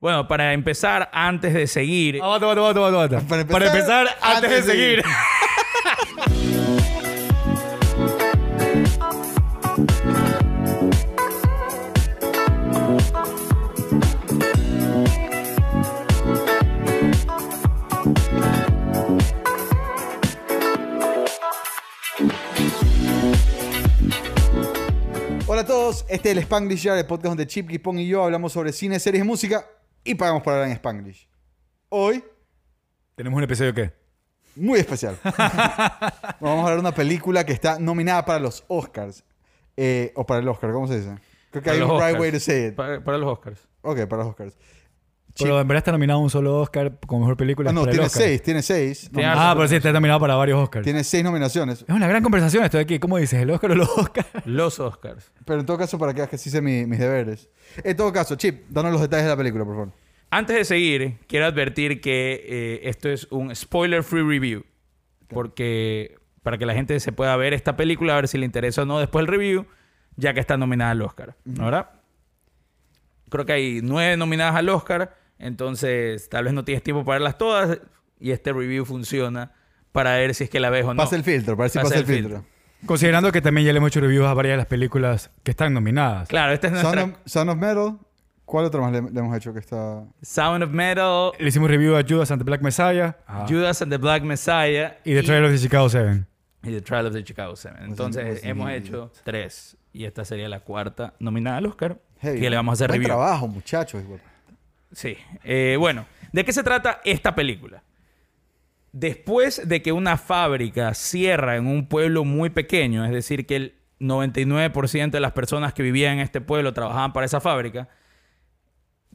Bueno, para empezar, antes de seguir. Aguanta, aguanta, aguanta, aguanta. Para Para empezar, antes de antes de seguir. Hola a todos, este es el Spanglish Yard, el podcast donde Chip, Kipong y yo hablamos sobre cine, series, música y pagamos para hablar en Spanglish. Hoy, ¿Tenemos un episodio qué? muy especial. Vamos a hablar de una película que está nominada para los Oscars. Eh, o para el Oscar, ¿cómo se dice? Creo que Para hay los un right Oscars. way to say it. Para, para los Oscars. Ok, para los Oscars. Pero en verdad está nominado un solo Oscar como mejor película. Ah, no, el tiene seis, tiene seis. Tiene Ah, pero sí, está nominado para varios Oscars. Tiene seis nominaciones. Es una gran conversación esto de aquí. ¿Cómo dices? ¿El Oscar o los Oscars? Los Oscars. Pero en todo caso, para que veas que sí hice mi- mis deberes. En todo caso, Chip, danos los detalles de la película, por favor. Antes de seguir, quiero advertir que eh, esto es un spoiler-free review. Porque para que la gente se pueda ver esta película, a ver si le interesa o no después del review, ya que está nominada al Oscar. ¿No ¿Verdad? Creo que hay nueve nominadas al Oscar, entonces tal vez no tienes tiempo para verlas todas y este review funciona para ver si es que la ves o no. Pasa el filtro, para ver si Pasa pasa, el el filtro. Considerando que también ya le hemos hecho reviews a varias de las películas que están nominadas. Claro, esta es Son nuestra of, Son of Metal. ¿Cuál otro más le, le hemos hecho que está...? Sound of Metal, Le hicimos review a Judas and the Black Messiah Judas and the Black Messiah y The Trial of the Chicago 7. y The Trial of the Chicago 7. Entonces pues, hemos sí. hecho tres y esta sería la cuarta nominada al Oscar Heavy, que le vamos a hacer Buen review. trabajo, muchachos. igual. Sí. Eh, bueno, ¿de qué se trata esta película? Después de que una fábrica cierra en un pueblo muy pequeño, es decir, que el 99% de las personas que vivían en este pueblo trabajaban para esa fábrica,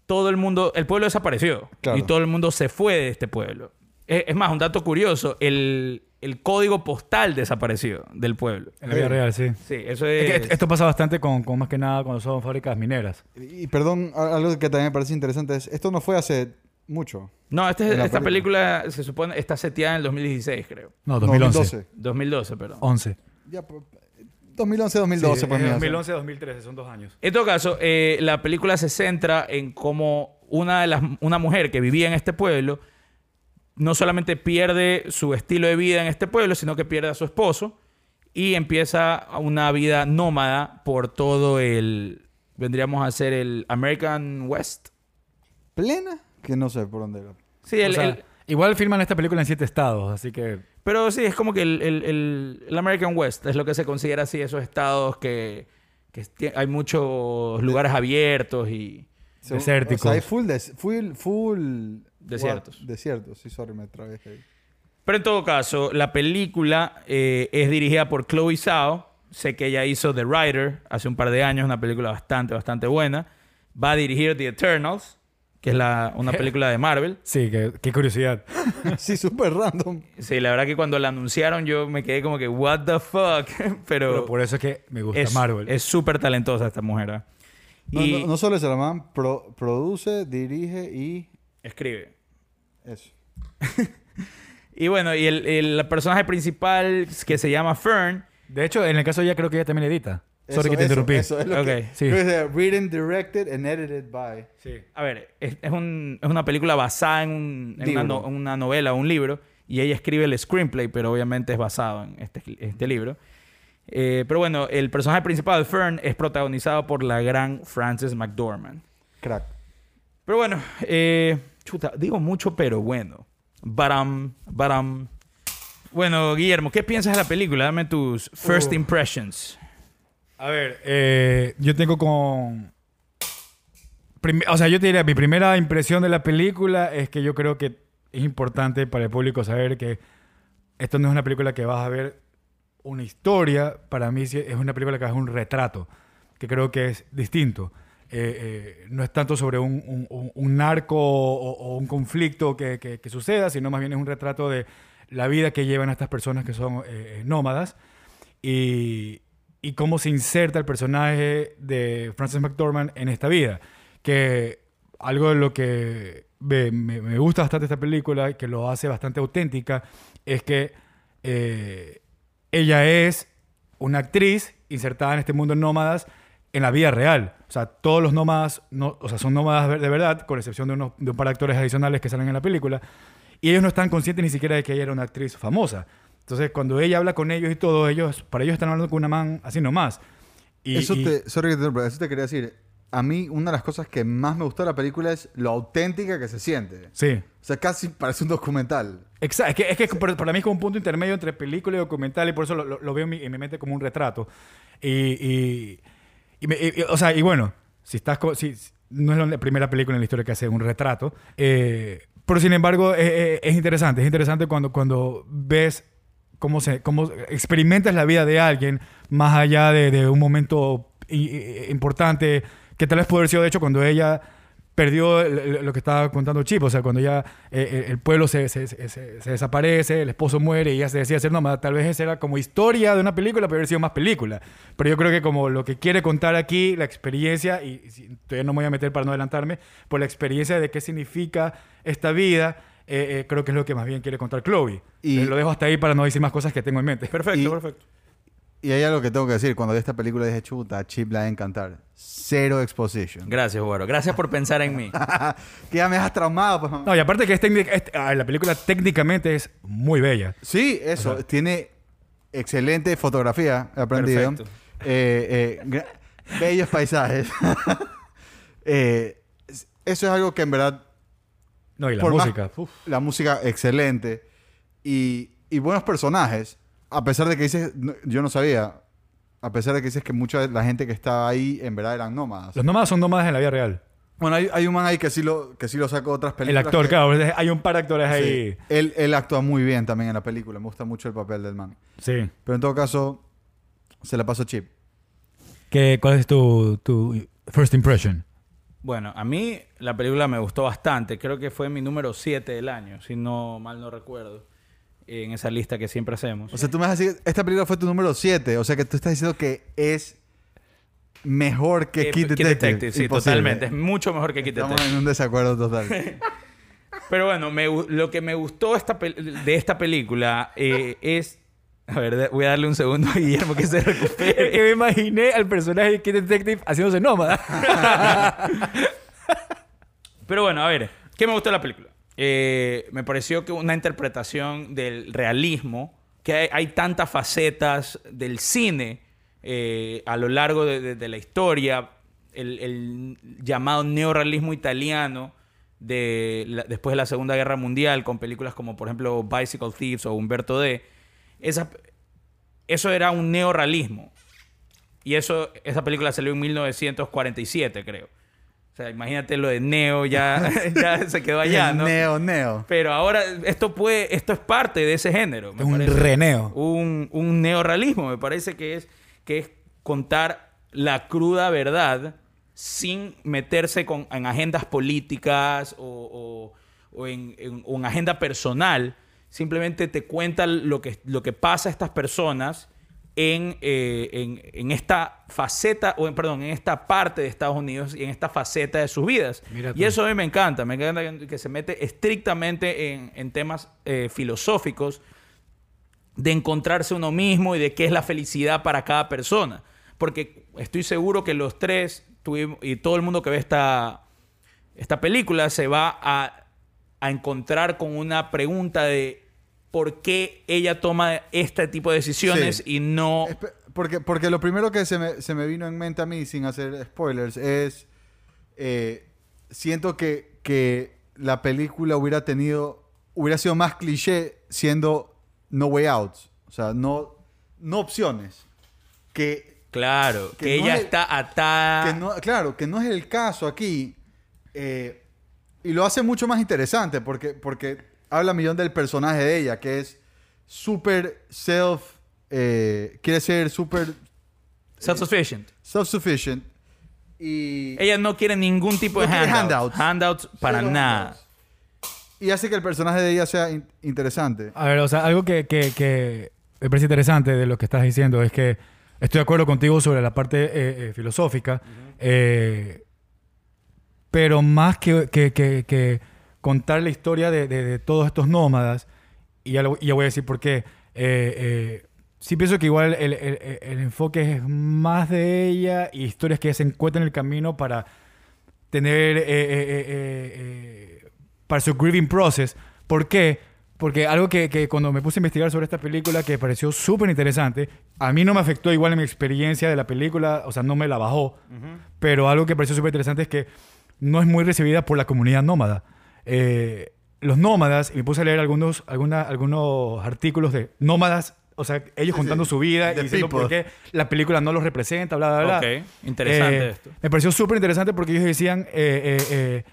todo el mundo, el pueblo desapareció Claro. y todo el mundo se fue de este pueblo. Es, es más, un dato curioso, el, el código postal desapareció del pueblo. En la vida real, sí. Sí, eso Es es... que esto- pasa bastante con, con más que nada cuando son fábricas mineras. Y, y perdón, algo que también me parece interesante es... Esto no fue hace mucho. No, este- esta película. película se supone está seteada en el 2016, creo. No, 2011. 2012. 2012, perdón. 11. Ya, pues, 2011, 2012, Sí, mira. 2011, 2013, son dos años. En todo caso, eh, la película se centra en cómo una, de las, una mujer que vivía en este pueblo no solamente pierde su estilo de vida en este pueblo, sino que pierde a su esposo y empieza una vida nómada por todo el, vendríamos a ser el American West. ¿Plena? Que no sé por dónde era. Sí, O el, sea, el- igual filman esta película en siete estados, así que... pero sí, es como que el, el- el- el American West es lo que se considera así, esos estados que, que hay muchos lugares abiertos y... Desérticos. O sea, hay full, des- full, full... Desiertos. What? Desiertos, sí, sorry, me trabé ahí. Pero en todo caso, la película eh, es dirigida por Chloe Zhao. Sé que ella hizo The Rider hace un par de años, una película bastante, bastante buena. Va a dirigir The Eternals, que es la, una película de Marvel. Sí, qué, qué curiosidad. Sí, súper random. Sí, la verdad que cuando la anunciaron yo me quedé como que, what the fuck. Pero Pero por eso es que me gusta es Marvel. es súper talentosa esta mujer. ¿ah? No, Y no, no solo es el man, pro- produce, dirige y... escribe. Eso. Y bueno, y el, el personaje principal que se llama Fern, De hecho, en el caso de ella creo que ella también edita. Eso, Sorry que te eso, interrumpí. Eso es lo Ok, que... sí. que Written, directed and edited by... Sí. A ver, es, es un- es una película basada en, un- en una, no- una novela, un libro, y ella escribe el screenplay, pero obviamente es basado en este, este libro. Eh, pero bueno, el personaje principal, Fern, es protagonizado por la gran Frances McDormand. Crack. Pero bueno, eh, chuta, digo mucho, pero bueno. Baram, baram. Bueno, Guillermo, ¿qué piensas de la película? Dame tus first Uh. impressions. A ver, eh, yo tengo con... Prim- O sea, yo te diría, mi primera impresión de la película es que yo creo que es importante para el público saber que esto no es una película que vas a ver una historia. Para mí es una película que es un retrato, que creo que es distinto. Eh, eh, no es tanto sobre un, un- narco o, un conflicto que, suceda, sino más bien es un retrato de la vida que llevan estas personas que son eh, nómadas y, cómo se inserta el personaje de Frances McDormand en esta vida. Que algo de lo que me, me- gusta bastante esta película y que lo hace bastante auténtica es que ella es una actriz insertada en este mundo nómadas en la vida real. O sea, todos los nómadas no, o sea, son nómadas de verdad, con excepción de, unos, de un par de actores adicionales que salen en la película. Y ellos no están conscientes ni siquiera de que ella era una actriz famosa. Entonces, cuando ella habla con ellos y todo, ellos, para ellos están hablando con una man así nomás. Y, eso, y- te, sorry eso te quería decir. A mí, una de las cosas que más me gustó de la película es lo auténtica que se siente. Sí. O sea, casi parece un documental. Exacto. Es que, es que para para mí es como un punto intermedio entre película y documental y por eso lo, lo- lo veo en mi, en mi mente como un retrato. Y, y, o sea, y bueno, si estás si, no es la primera película en la historia que hace un retrato, eh, pero sin embargo eh, eh, es interesante. Es interesante cuando, cuando ves cómo, se, cómo experimentas la vida de alguien más allá de, de un momento importante que tal vez pudo haber sido de hecho cuando ella perdió lo que estaba contando Chip, o sea, cuando ya eh, el, el pueblo se, se- se- se- se desaparece, el esposo muere y ella se decide hacer nómada, tal vez esa era como historia de una película, pero haber sido más película. Pero yo creo que como lo que quiere contar aquí, la experiencia, y, todavía no me voy a meter para no adelantarme, por la experiencia de qué significa esta vida, eh, eh, creo que es lo que más bien quiere contar Chloe. Y- Eh, lo dejo hasta ahí para no decir más cosas que tengo en mente. Perfecto, Y- perfecto. Y hay algo que tengo que decir. Cuando vi esta película dije, chuta, Chip le va a encantar. Cero exposition. Gracias, Guaro. Gracias por pensar en mí. que ya me dejas traumado. pues, mamá. No, y aparte que es técnica- es- ah, la película técnicamente es muy bella. Sí, eso. Tiene excelente fotografía, he aprendido. Perfecto. Eh, eh, gra- bellos paisajes. Eh, es- eso es algo que en verdad No, y la Por más- música. uf. la música excelente y, y buenos personajes. A pesar de que dices, no- yo no sabía, a pesar de que dices que mucha de la gente que estaba ahí en verdad eran nómadas. Los nómadas son nómadas en la vida real. Bueno, hay, hay un man ahí que sí lo, que sí lo sacó de otras El películas. actor, que- claro. Hay un par de actores Sí. ahí. Él, él actúa muy bien también en la película. Me gusta mucho el papel del man. Sí. Pero en todo caso, se la pasó chip. ¿Qué, ¿Cuál es tu, tu first impression? Bueno, a mí la película me gustó bastante. Creo que fue mi número 7 del año, si no mal no recuerdo. En esa lista que siempre hacemos. O sea, tú me vas a decir, esta película fue tu número 7. O sea, que tú estás diciendo que es mejor que Kid Detective. Detective, sí, Imposible. totalmente. Es mucho mejor que Kid Estamos Detective. en un desacuerdo total. Pero bueno, me lo que me gustó esta de esta película eh, es... A ver, voy a darle un segundo a Guillermo que se recupere. que me imaginé al personaje de Kid Detective haciéndose nómada. Pero bueno, a ver, ¿qué me gustó de la película? Eh, me pareció que una interpretación del realismo, que hay, tantas facetas del cine eh, a lo largo de, la historia, el, llamado neorrealismo italiano después de la Segunda Guerra Mundial, con películas como por ejemplo Bicycle Thieves o Humberto D. Esa, eso era un neorrealismo. Y eso, esa película salió en 1947, creo. O sea, imagínate lo de Neo, ya, ya se quedó allá, ¿no? Neo, neo. Pero ahora esto puede, esto es parte de ese género. me un parece. reneo. Un, un neorrealismo, me parece que es, que es contar la cruda verdad sin meterse con, en agendas políticas o, o- o en, en- en agenda personal. Simplemente te cuenta lo que, lo que pasa a estas personas en, eh, en, en esta faceta, o en, perdón, en esta parte de Estados Unidos y en esta faceta de sus vidas. Y eso a mí me encanta, me encanta que- que se mete estrictamente en, en temas eh, filosóficos de encontrarse uno mismo y de qué es la felicidad para cada persona. Porque estoy seguro que los tres tuvimos, y todo el mundo que ve esta, esta película se va a, a encontrar con una pregunta de por qué ella toma este tipo de decisiones Sí. y no... Porque, porque lo primero que se me, se me vino en mente a mí, sin hacer spoilers, es. eh, siento que, que la película hubiera tenido. Hubiera sido más cliché siendo No Way Out. O sea, no, no opciones. Que, Claro, que, que no ella es- está atada... que no, claro, que no es el caso aquí. eh, y lo hace mucho más interesante porque, porque habla millón del personaje de ella, que es súper self. eh, quiere ser súper Self-sufficient. self-sufficient. Y, Ella no quiere ningún tipo No de handouts. handouts. Handouts para nada. handouts. y hace que el personaje de ella sea in- interesante. A ver, o sea, algo que, que, que me parece interesante de lo que estás diciendo es que estoy de acuerdo contigo sobre la parte eh, eh, filosófica, eh, pero más que, que- que- que contar la historia de, de- de todos estos nómadas, y ya, lo- y ya voy a decir por qué, eh, eh, sí pienso que igual el, el- el- el enfoque es más de ella y historias que se encuentra en el camino para tener, eh, para su grieving process. ¿Por qué? Porque algo que, que cuando me puse a investigar sobre esta película que me pareció súper interesante, a mí no me afectó igual en mi experiencia de la película, o sea, no me la bajó, pero algo que me pareció súper interesante es que no es muy recibida por la comunidad nómada. Eh, los nómadas, y me puse a leer algunos, alguna- algunos artículos de nómadas, o sea, ellos Sí, contando sí. su vida y diciendo por qué la película no los representa, bla, bla, bla. Ok, interesante Eh, esto. Me pareció súper interesante porque ellos decían eh, eh, eh,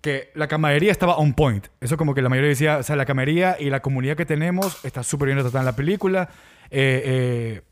que la camaradería estaba on point. Eso como que la mayoría decía, o sea, la camaradería y la comunidad que tenemos está súper bien retratada en la película. Eh, eh,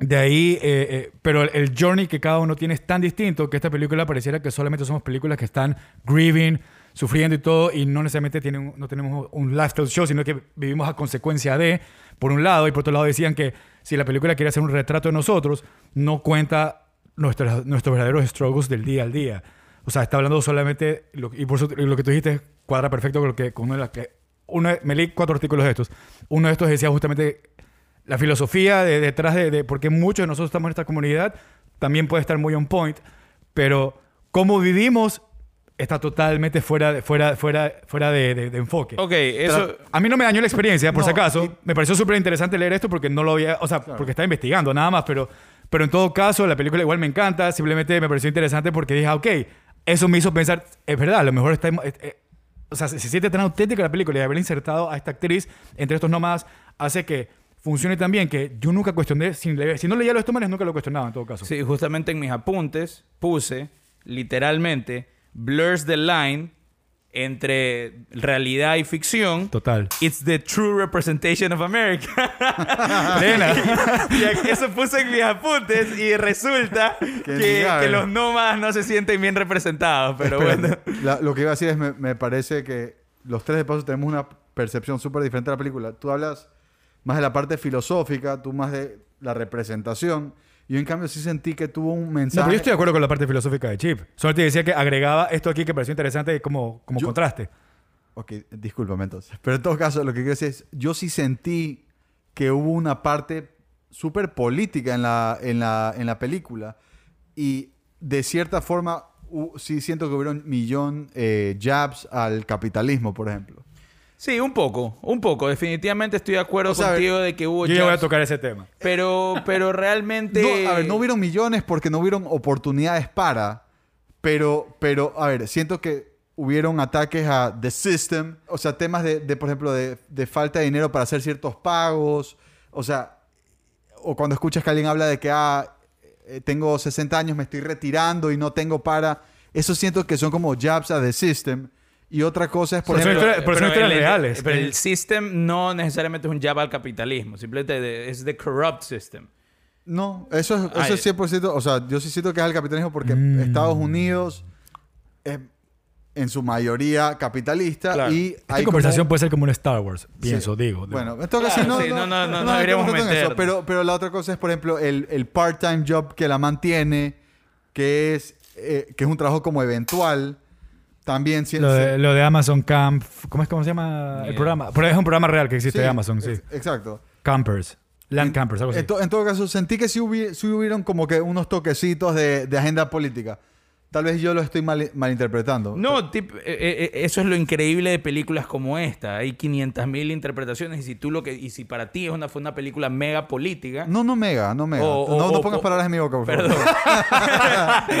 de ahí, eh, eh, pero el, journey que cada uno tiene es tan distinto que esta película pareciera que solamente somos películas que están grieving, sufriendo y todo, y no necesariamente tienen, no tenemos un lifestyle show, sino que vivimos a consecuencia de, por un lado, y por otro lado decían que si la película quiere hacer un retrato de nosotros, no cuenta nuestros, nuestros verdaderos struggles del día al día. O sea, está hablando solamente, y por eso lo que tú dijiste cuadra perfecto con lo que, con uno de las que, uno, me leí cuatro artículos de estos. Uno de estos decía justamente la filosofía de- detrás de, de por qué muchos de nosotros estamos en esta comunidad también puede estar muy on point, pero cómo vivimos está totalmente fuera, de- fuera, fuera, fuera de, de- de enfoque. Ok, eso... A mí no me dañó la experiencia, por No, si acaso. y- Me pareció súper interesante leer esto porque no lo había, o sea, porque estaba investigando nada más, pero, pero en todo caso la película igual me encanta, simplemente me pareció interesante porque dije, ah, ok, eso me hizo pensar, es verdad, a lo mejor está... eh, eh, o sea, se, se siente tan auténtica la película y haber insertado a esta actriz entre estos nómadas hace que funcione tan bien que yo nunca cuestioné, sin leer, si no leía los tomares nunca lo cuestionaba en todo caso. Sí, justamente en mis apuntes puse literalmente blurs the line entre realidad y ficción. Total. It's the true representation of America. Y aquí- eso puse en mis apuntes y resulta que, que los nómadas no se sienten bien representados. Pero Espérate. bueno. La- lo que iba a decir es, me, me parece que los tres de paso tenemos una percepción súper diferente de la película. Tú hablas más de la parte filosófica, tú más de la representación. Yo en cambio sí sentí que tuvo un No, mensaje... pero yo estoy de acuerdo con la parte filosófica de Chip. Solo te decía que agregaba esto aquí que pareció interesante como, como Yo- contraste. Ok, discúlpame entonces. Pero en todo caso, lo que quiero decir es, yo sí sentí que hubo una parte súper política en la, en, la, en la película. Y de cierta forma, sí siento que hubieron millón eh, jabs al capitalismo, por ejemplo. Sí, un poco, un poco. Definitivamente estoy de acuerdo O sea, contigo de que hubo Yo ya voy a tocar ese tema. Pero, pero realmente... No, a ver, no hubieron millones porque no hubieron oportunidades para, pero, pero, a ver, siento que hubieron ataques a the system, o sea, temas de, de, por ejemplo, de, de falta de dinero para hacer ciertos pagos, o sea, o cuando escuchas que alguien habla de que, ah, eh, tengo 60 años, me estoy retirando y no tengo para, eso siento que son como jabs a the system. Y otra cosa es, por Pero ejemplo, pero son historias el- reales. Pero el system no necesariamente es un jab al capitalismo. Simplemente es the corrupt system. No, eso es, eso Ay. es 100%. O sea, yo sí siento que es el capitalismo porque Mm. Estados Unidos es en su mayoría capitalista Claro. y Esta hay conversación como- puede ser como un Star Wars, pienso, Sí. digo. Bueno, en todo caso, Claro, no, sí, no, no, no, deberíamos meternos en eso. Pero, pero la otra cosa es, por ejemplo, el, el part-time job que la mantiene, que es, eh, que es un trabajo como eventual. También si- Lo de, lo de Amazon Camp, ¿cómo es cómo se llama Ni el programa? Pero es un programa real que existe sí, de Amazon, sí. ex- Exacto. Campers, Land Campers, algo así. En, to- en todo caso, sentí que sí, hubi- sí hubieron como que unos toquecitos de, de agenda política. Tal vez yo lo estoy mal, malinterpretando. No, tip- eh, eh, eso es lo increíble de películas como esta. Hay 500.000 interpretaciones y si tú lo que y si para ti es una fue una película mega política No, no mega, no mega. O- o- no, pongas o- palabras en mi boca, por favor. Perdón.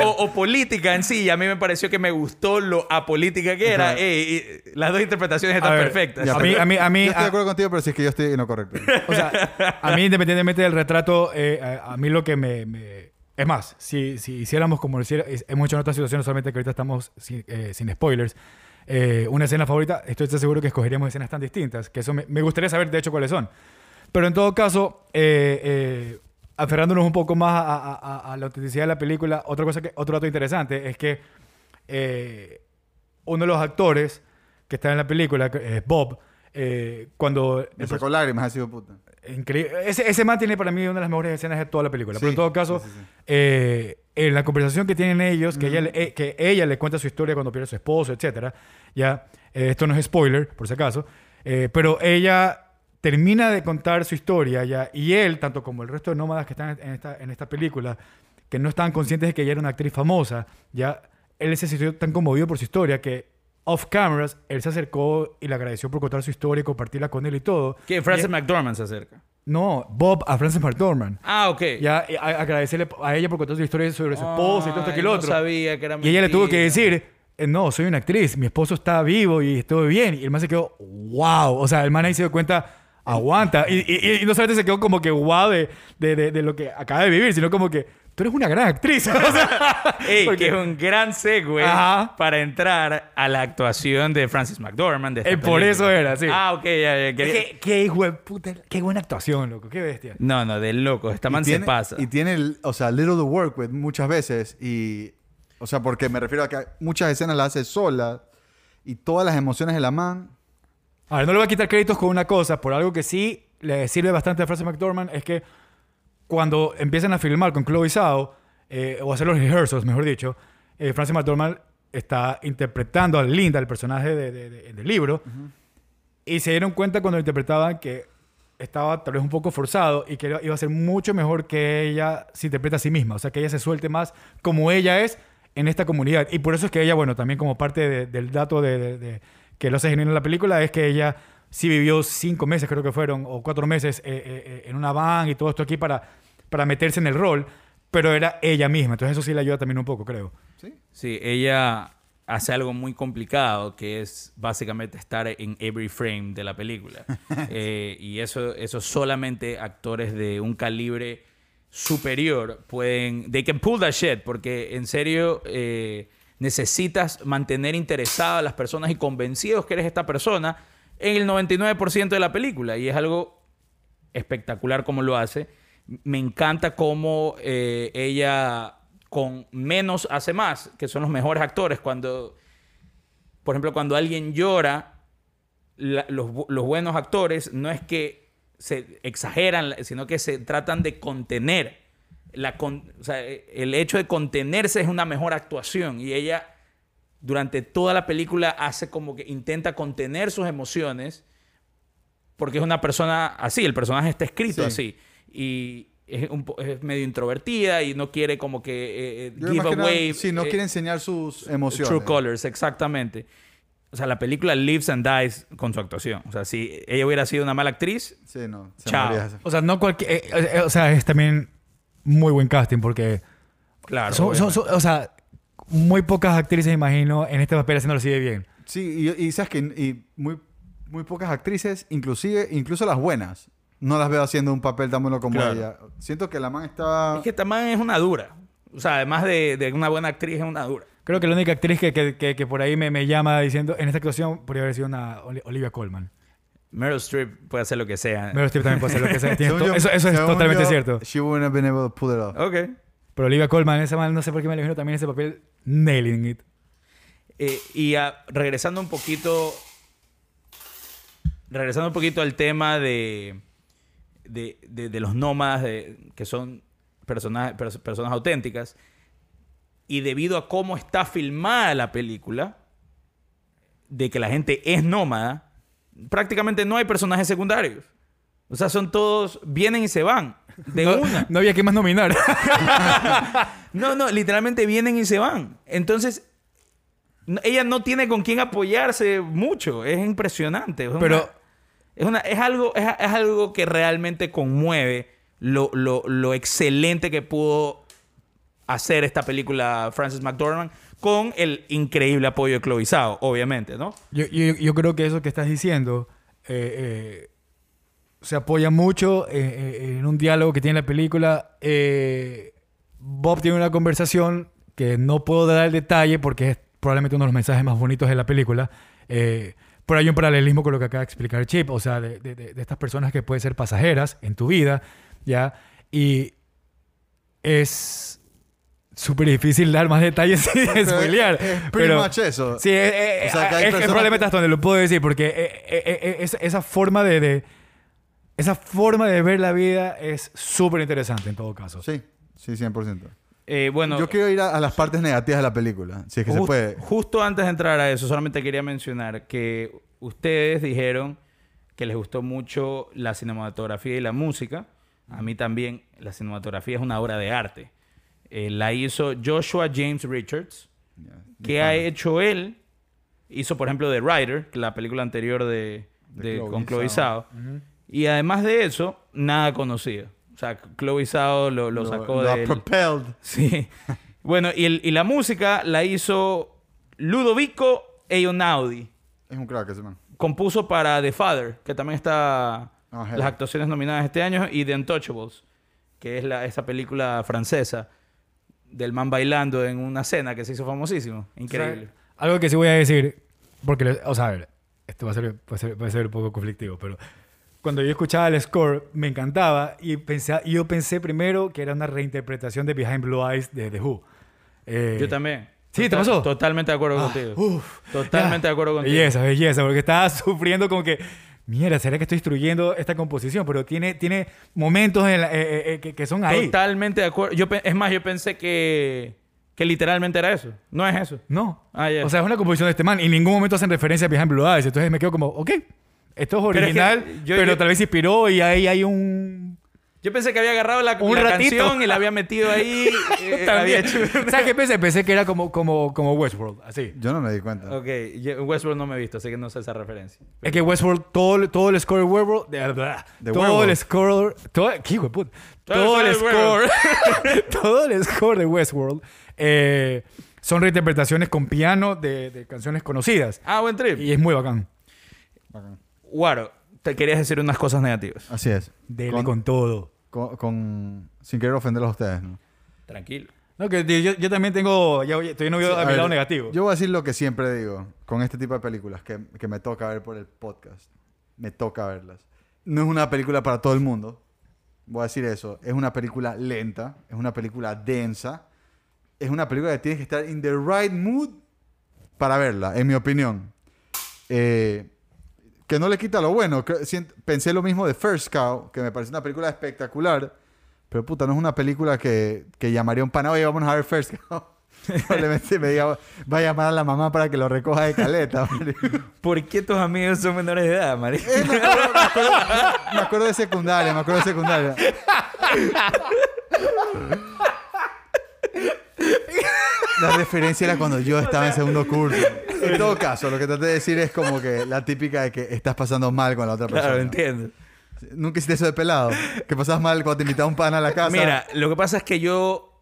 o, o política en sí, y a mí me pareció que me gustó lo apolítica que era. Ajá. Ey, y las dos interpretaciones están A ver, perfectas. Ya, A mí, a mí, a mí, Yo estoy de acuerdo contigo, pero si es que yo estoy en lo correcto. O sea, a mí, independientemente del retrato, eh, a, a mí lo que me, me- Es más, si, si hiciéramos como hiciera- hemos hecho en otras situaciones, solamente que ahorita estamos sin, eh, spoilers, eh, una escena favorita, estoy seguro que escogeríamos escenas tan distintas, que eso me, gustaría saber, de hecho, cuáles son. Pero en todo caso, eh, aferrándonos un poco más a, la autenticidad de la película, otra cosa que, otro dato interesante es que uno de los actores que está en la película, es Bob, eh, cuando Me sacó lágrimas, ha sido puta. Increíble. Ese, ese man tiene para mí una de las mejores escenas de toda la película. Sí, Pero en todo caso, sí, sí, sí. eh, en la conversación que tienen ellos, que, ella, le- eh, que ella le cuenta su historia cuando pierde a su esposo, etcétera, ya, eh, esto no es spoiler, por si acaso, pero ella termina de contar su historia ya, y él, tanto como el resto de nómadas que están en esta, en esta película, que no estaban conscientes de que ella era una actriz famosa, ya, él se sintió tan conmovido por su historia que off cameras, él se acercó y le agradeció por contar su historia y compartirla con él y todo. Que Frances McDormand se acerca. No, Bob a Frances McDormand. Ah, ok. Ya, agradecerle a ella por contar su historia sobre su esposo y todo esto que lo otro. No sabía que era Y ella le tuvo que decir, eh, no, soy una actriz, mi esposo está vivo y estoy bien. Y el man se quedó, wow. O sea, el man ahí se dio cuenta, aguanta. Y, y- y no solamente se quedó como que wow de, de, de- de lo que acaba de vivir, sino como que tú eres una gran actriz. O sea, Ey, porque- que es un gran segue Ajá. para entrar a la actuación de Francis McDormand. de Eh, por película. eso era, sí. Ah, ok, ya, ya, quería- qué, qué, hijo de puta- qué buena actuación, loco. Qué bestia. No, no, de loco. Esta man tiene- se pasa. Y tiene, el- o sea, little to work with muchas veces. Y, o sea, porque me refiero a que muchas escenas las hace sola. Y todas las emociones de la man. A ver, no le voy a quitar créditos con una cosa, por algo que sí le sirve bastante a Frances McDormand, es que cuando empiezan a filmar con Chloe Zhao, eh, o hacer los rehearsals, mejor dicho, eh, Frances McDormand está interpretando a Linda, el personaje de- de- de- del libro, y se dieron cuenta cuando interpretaban que estaba tal vez un poco forzado y que iba- a ser mucho mejor que ella se interprete a sí misma, o sea, que ella se suelte más como ella es en esta comunidad. Y por eso es que ella, bueno, también como parte de- del dato de- que lo hace genuino en la película, es que ella sí vivió cinco meses, creo que fueron, o cuatro meses eh, eh, eh, en una van y todo esto aquí para, para meterse en el rol, pero era ella misma. Entonces eso sí le ayuda también un poco, creo. ¿Sí? Sí, ella hace algo muy complicado que es básicamente estar en every frame de la película. Eh, y eso, eso solamente actores de un calibre superior pueden... They can pull that shit porque en serio eh, necesitas mantener interesadas a las personas y convencidos que eres esta persona en el 99% de la película. Y es algo espectacular como lo hace. Me encanta cómo eh, ella con menos hace más, que son los mejores actores. Cuando, por ejemplo, cuando alguien llora, la- los, bu- los buenos actores no es que se exageran, sino que se tratan de contener. La con- o sea, el hecho de contenerse es una mejor actuación y ella durante toda la película hace como que intenta contener sus emociones porque es una persona así, el personaje está escrito Sí. así y es, un po- es medio introvertida y no quiere como que eh, eh, give away sí, no eh, quiere enseñar sus emociones. true colors, exactamente. O sea, la película lives and dies con su actuación. O sea, si ella hubiera sido una mala actriz, Sí, no. Se Chao. O sea, no cualquier... eh, eh, o sea, es también muy buen casting porque... claro. son- son- son- o sea, muy pocas actrices, imagino, en este papel haciéndolo así de bien. Sí, y, y sabes que y muy, muy pocas actrices, inclusive, incluso las buenas, no las veo haciendo un papel tan bueno como Claro. ella. Siento que la man está... Es que también es una dura. O sea, además de, de una buena actriz, es una dura. Creo que la única actriz que, que, que- que por ahí me, me llama diciendo, en esta actuación podría haber sido una Oli- Olivia Colman. Meryl Streep puede hacer lo que sea. Meryl Streep también puede hacer lo que sea. Yo- eso, eso es totalmente yo, cierto. She wouldn't have been able to pull it off. Ok. Pero Olivia Colman, esa man, no sé por qué me imagino también ese papel nailing it. Eh, y regresando un poquito. Regresando un poquito al tema de. De, de- de los nómadas, de- que son personas, pers- personas auténticas. Y debido a cómo está filmada la película, de que la gente es nómada, prácticamente no hay personajes secundarios. O sea, son todos, vienen y se van. De no, una. no había que más nominar. No, no, literalmente vienen y se van. Entonces, ella no tiene con quién apoyarse mucho. Es impresionante. Es una- Pero- es, algo, es, algo que realmente conmueve lo, lo- lo excelente que pudo hacer esta película Frances McDormand con el increíble apoyo de Chloe Zhao, obviamente, ¿no? Yo, yo, yo creo que eso que estás diciendo eh, eh, se apoya mucho eh, en un diálogo que tiene la película. Bob tiene una conversación que no puedo dar el detalle porque es probablemente uno de los mensajes más bonitos de la película. Eh, pero hay un paralelismo con lo que acaba de explicar Chip, o sea, de, de- de- estas personas que pueden ser pasajeras en tu vida, ¿ya? Y es súper difícil dar más detalles sin Pero spoilear. es- es pretty pero- much eso. Sí, eh, eh, O sea, que hay es- es, probablemente que- hasta donde lo puedo decir, porque eh, eh, eh, esa, esa forma de, de- esa forma de ver la vida es súper interesante en todo caso. Sí, sí, 100%. Eh, bueno, Yo quiero ir a, a las partes negativas de la película, si es que se puede. Justo antes de entrar a eso, solamente quería mencionar que ustedes dijeron que les gustó mucho la cinematografía y la música. A mí también la cinematografía es una obra de arte. Eh, la hizo Joshua James Richards. Ya, ¿Qué ha hecho él? Hizo, por ejemplo, The Rider, la película anterior de, De de- Chloe con Chloe Zhao. Zhao. Y además de eso, nada conocido. O sea, Chloe Zhao lo, lo sacó del- propelled. Sí. bueno, y, el- y la música la hizo Ludovico Einaudi. Es un crack ese man. Compuso para The Father, que también está Ah, las actuaciones nominadas este año, y The Untouchables, que es la, esa película francesa del man bailando en una cena que se hizo famosísimo. Increíble. O sea, algo que sí voy a decir, porque, o sea, a ver, esto va a ser, puede ser, puede ser un poco conflictivo, pero cuando yo escuchaba el score me encantaba y pensé, y yo pensé primero que era una reinterpretación de Behind Blue Eyes de The Who. Eh, Yo también. ¿Sí? ¿Te pasó? Totalmente de acuerdo ah, contigo. uf, Totalmente ya. de acuerdo contigo. Belleza, belleza, porque estaba sufriendo como que, mierda, ¿será que estoy destruyendo esta composición? Pero tiene, tiene momentos en la- eh, eh, eh, que, que son ahí. Totalmente de acuerdo. Yo, es más, yo pensé que, que literalmente era eso. No es eso. No. Ah, ya. O sea, es una composición de este man y en ningún momento hacen referencia a Behind Blue Eyes. Entonces me quedo como, ok, esto es Pero es que original, yo- pero yo- tal vez se inspiró y ahí hay un... Yo pensé que había agarrado la, Un la ratito. canción y la había metido ahí. eh, había También. hecho- ¿Sabes qué pensé? Pensé que era como, como, como Westworld, así. Yo no me di cuenta. Ok, yo- Westworld no me he visto, así que no sé esa referencia. Es que Westworld, todo, todo el score de Westworld, de, De todo el score, todo, ¿qué hijo de puta? Todo Todo, el score, todo el score de Westworld eh, son reinterpretaciones con piano de, de canciones conocidas Ah, buen trip. y es muy bacán. Bacán. Guaro, te querías decir unas cosas negativas. Así es. Dele Con- con, todo. Con, con- sin querer ofenderlos a ustedes, ¿no? Tranquilo. No, que yo, yo también tengo, ya, no veo a mi ver, lado negativo. Yo voy a decir lo que siempre digo con este tipo de películas que, que me toca ver por el podcast. Me toca verlas. No es una película para todo el mundo. Voy a decir eso. Es una película lenta. Es una película densa. Es una película que tienes que estar in the right mood para verla, en mi opinión. Eh, que no le quita lo bueno. que Pensé lo mismo de First Cow, que me parece una película espectacular. Pero puta, no es una película que, que llamaría un pana, oye, vamos a ver First Cow. Probablemente me diga, va a llamar a la mamá para que lo recoja de caleta. ¿Por qué tus amigos son menores de edad, Mari? Eh, me, acuerdo, me acuerdo- me acuerdo de secundaria, me acuerdo de secundaria. La referencia era cuando yo estaba en segundo curso. En todo caso, lo que traté de decir es como que la típica de que estás pasando mal con la otra persona. Claro, entiendo. Nunca hiciste eso de pelado. Que pasabas mal cuando te invitaba un pan a la casa. Mira, lo que pasa es que yo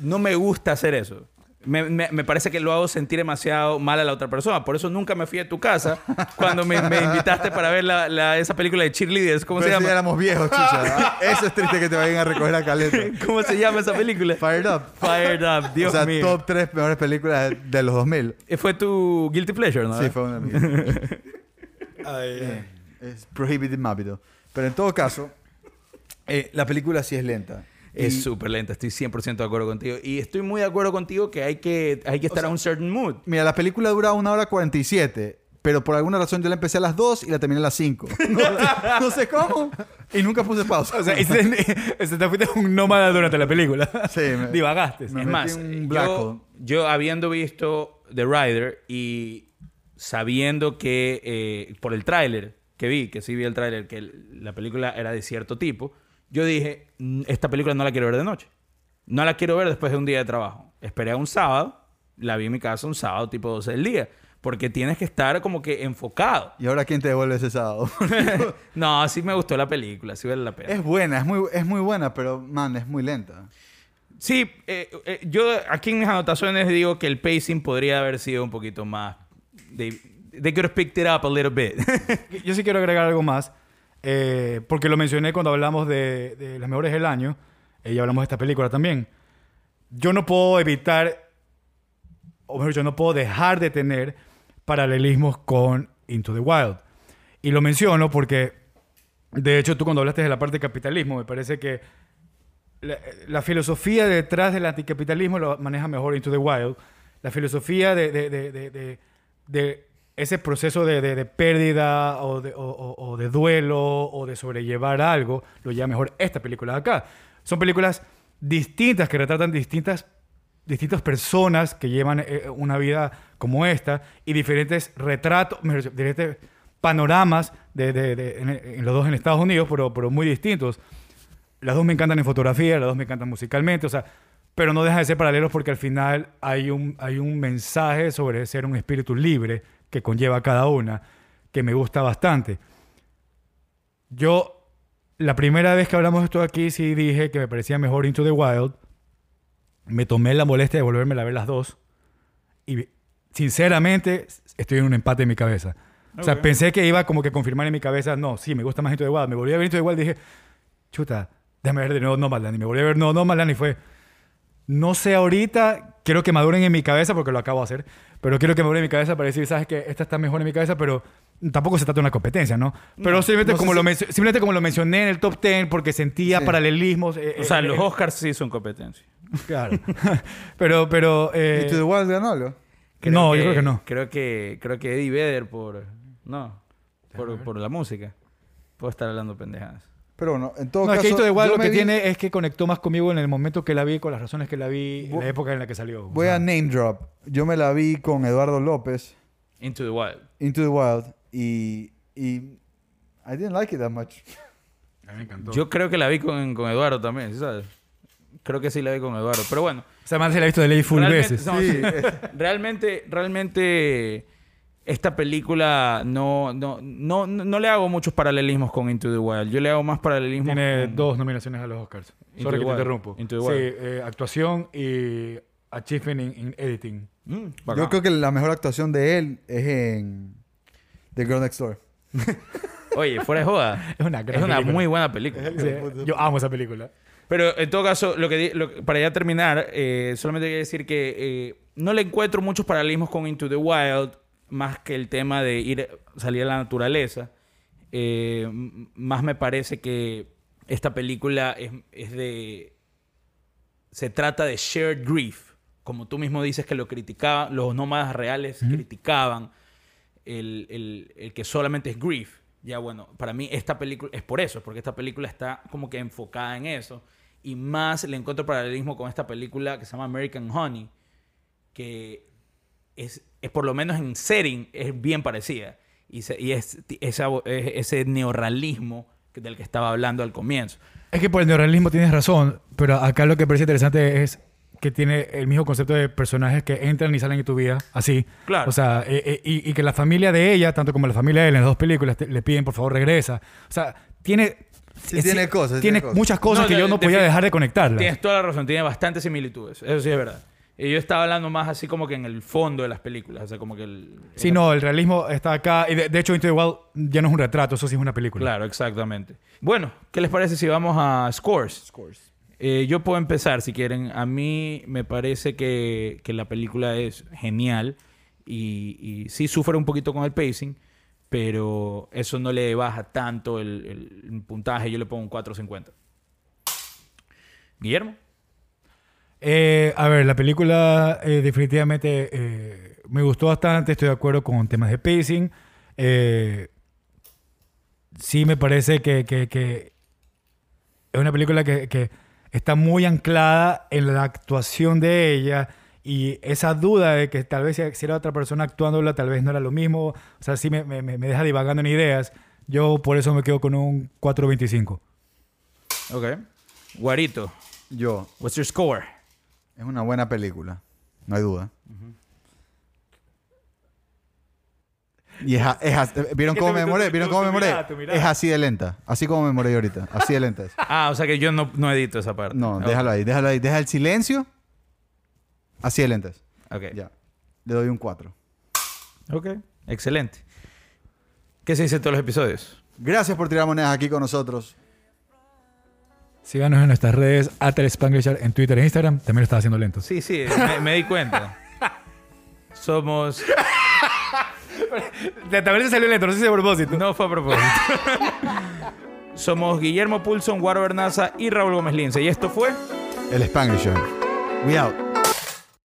no me gusta hacer eso. Me, me- me parece que lo hago sentir demasiado mal a la otra persona. Por eso nunca me fui a tu casa cuando me, me invitaste para ver la, la- esa película de cheerleaders. ¿Cómo Pero se si ya llama? éramos viejos, chucha. Eso es triste que te vayan a recoger a caleta. ¿Cómo se llama esa película? Fired Up. Fired Up, Dios o sea, mío. top 3 mejores películas de, de los 2000. Eh, Fue tu guilty pleasure, ¿no? Sí, fue una de mis. Eh, Es prohibited mábito. Pero en todo caso, eh, la película sí es lenta. Es súper lenta, estoy 100% de acuerdo contigo. Y estoy muy de acuerdo contigo que hay que, hay que estar a un certain mood. Mira, la película dura una hora 47. Pero por alguna razón yo la empecé a las 2 y la terminé a las 5. No, no sé cómo. Y nunca puse pausa. O sea, ese te fuiste un nómada durante la película. Sí, me- Divagaste. me es más, yo, yo habiendo visto The Rider y sabiendo que eh, por el tráiler que vi, que sí vi el tráiler, que la película era de cierto tipo, yo dije, "Mm, esta película no la quiero ver de noche. No la quiero ver después de un día de trabajo. Esperé a un sábado, la vi en mi casa un sábado tipo 12 del día, porque tienes que estar como que enfocado. ¿Y ahora quién te devuelve ese sábado? no, sí me gustó la película, sí vale la pena. es buena, es muy, es muy buena, pero, man, es muy lenta. Sí, eh, eh, yo aquí en mis anotaciones digo que el pacing podría haber sido un poquito más. They, they could have picked it up a little bit. Yo sí quiero agregar algo más, eh, porque lo mencioné cuando hablamos de, las mejores del año, eh, y hablamos de esta película también. Yo no puedo evitar, o mejor dicho, no puedo dejar de tener paralelismos con Into the Wild. Y lo menciono porque, de hecho, tú cuando hablaste de la parte de capitalismo, me parece que la, filosofía detrás del anticapitalismo lo maneja mejor Into the Wild. La filosofía de- de- de ese proceso de, de- de pérdida o de, o- o- de duelo o de sobrellevar algo lo lleva mejor esta película de acá. Son películas distintas que retratan distintas, distintas personas que llevan eh, una vida como esta y diferentes retratos, diferentes panoramas en, en los dos en Estados Unidos, pero, pero muy distintos. Las dos me encantan en fotografía, las dos me encantan musicalmente, o sea, pero no dejan de ser paralelos porque al final hay un, hay un mensaje sobre ser un espíritu libre que conlleva cada una, que me gusta bastante. Yo, la primera vez que hablamos de esto aquí, sí dije que me parecía mejor Into the Wild. Me tomé la molestia de volverme a ver las dos. Y sinceramente, estoy en un empate en mi cabeza. O sea, pensé que iba como que confirmar en mi cabeza, no, sí, me gusta más Into the Wild. Me volví a ver Into the Wild y dije, chuta, déjame ver de nuevo Nomadland. Y me volví a ver no, Nomadland y fue, no sé ahorita, quiero que maduren en mi cabeza porque lo acabo de hacer, pero quiero que maduren en mi cabeza para decir, sabes que esta está mejor en mi cabeza, pero tampoco se trata de una competencia, ¿no? Pero simplemente, no como si- lo simplemente como lo mencioné en el top 10 porque sentía Sí. paralelismos. eh, O sea, eh, los eh, Oscars sí son competencia. Claro. pero, pero... eh, ¿Y to the Wild ganó algo? no, yo creo que no. Creo que, creo que Eddie Vedder por... No, por, por la música. Puedo estar hablando pendejadas. Pero bueno, en todo No, es caso... que Into the Wild lo me que vi- tiene es que conectó más conmigo en el momento que la vi, con las razones que la vi, en Voy- la época en la que salió. Voy a name drop. Yo me la vi con Eduardo López, Into the Wild. Into the Wild, y... y I didn't like it that much. A mí me encantó. Yo creo que la vi con, con Eduardo también, ¿sí ¿sabes? Creo que sí la vi con Eduardo. Pero bueno, O sea, man se la he visto de ley full Realmente- veces. no, sí. realmente, realmente esta película no, no, no, no le hago muchos paralelismos con Into the Wild. Yo le hago más paralelismos Tiene con... dos nominaciones a los Oscars. Into Sorry que te interrumpo. Into the sí, eh, actuación y achievement in, in editing. Mm. Yo creo que la mejor actuación de él es en The Girl Next Door. Oye, fuera de joda. Es una gran Es una película. muy buena película. Sí, yo amo esa película. Pero en todo caso, lo que, di- lo que- para ya terminar, eh, solamente quería decir que eh, no le encuentro muchos paralelismos con Into the Wild, más que el tema de ir salir a la naturaleza. Eh, más me parece que esta película es, es de. Se trata de shared grief. Como tú mismo dices que lo criticaban, los nómadas reales criticaban el, el- el que solamente es grief. Ya bueno, para mí esta película es por eso, porque esta película está como que enfocada en eso. Y más le encuentro paralelismo con esta película que se llama American Honey, que es, es por lo menos en setting, es bien parecida. Y, se- y es, esa- es ese neorrealismo que- del que estaba hablando al comienzo. Es que por el neorrealismo tienes razón, pero acá lo que parece interesante es que tiene el mismo concepto de personajes que entran y salen de tu vida, así. Claro. O sea, eh, eh, y, y que la familia de ella, tanto como la familia de él en las dos películas, te- le piden por favor regresa. O sea, tiene... Sí, tiene cosas, Tiene tiene cosas. muchas cosas No, que de- yo no de- podía dejar de conectarlas. Tienes toda la razón, tiene bastantes similitudes. Eso sí es verdad. Y yo estaba hablando más así como que en el fondo de las películas. O sea, como que el... Sí, no, el realismo está acá. Y de, de hecho, Into the Wild ya no es un retrato, eso sí es una película. Claro, exactamente. Bueno, ¿qué les parece si vamos a scores? Eh, yo puedo empezar si quieren. A mí me parece que, que la película es genial y, y sí sufre un poquito con el pacing, pero eso no le baja tanto el, el- el puntaje. Yo le pongo un 4.50. Guillermo. Eh, a ver, la película eh, definitivamente eh, me gustó bastante, estoy de acuerdo con temas de pacing. Eh, sí me parece que, que- que es una película que, que está muy anclada en la actuación de ella y esa duda de que tal vez si si era otra persona actuándola, tal vez no era lo mismo. O sea, sí me, me- me deja divagando en ideas. Yo por eso me quedo con un 4.25. Ok. Guarito. Yo, What's your score? Es una buena película. No hay duda. Y es, a- es a- ¿Vieron ¿Qué cómo me moré? ¿Vieron cómo me moré? Es así de lenta. Así como me moré yo ahorita. Así de lenta es. Ah, o sea que yo no, no edito esa parte. No, Ok. déjalo ahí. Déjalo ahí. Deja el silencio. Así de lenta es. Ok. Ya. Le doy un 4. Ok. Excelente. ¿Qué se dice en todos los episodios? Gracias por tirar monedas aquí con nosotros. Síganos en nuestras redes, Atel Spanglishar en Twitter e Instagram. También lo estaba haciendo lento. Sí, sí, me, me di cuenta. Somos. También se salió lento, no sé si a propósito. No fue a propósito. Somos Guillermo Pulson, Guaro Bernaza y Raúl Gómez Lince. Y esto fue. El Spanglish Show. We out.